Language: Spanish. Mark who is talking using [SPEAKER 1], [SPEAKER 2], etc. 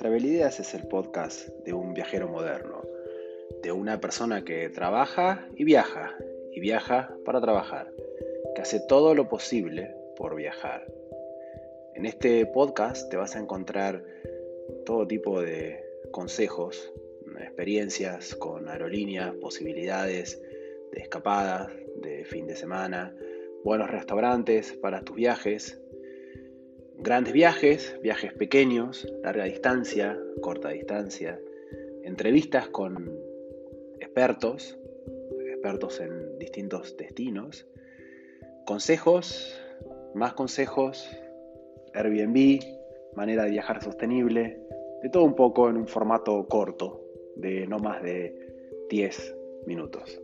[SPEAKER 1] Travel Ideas es el podcast de un viajero moderno, de una persona que trabaja y viaja, y viaja para trabajar, que hace todo lo posible por viajar. En este podcast te vas a encontrar todo tipo de consejos, experiencias con aerolíneas, posibilidades de escapadas, de fin de semana, buenos restaurantes para tus viajes, grandes viajes, viajes pequeños, larga distancia, corta distancia, entrevistas con expertos, expertos en distintos destinos, consejos, más consejos, Airbnb, manera de viajar sostenible, de todo un poco en un formato corto, de no más de 10 minutos.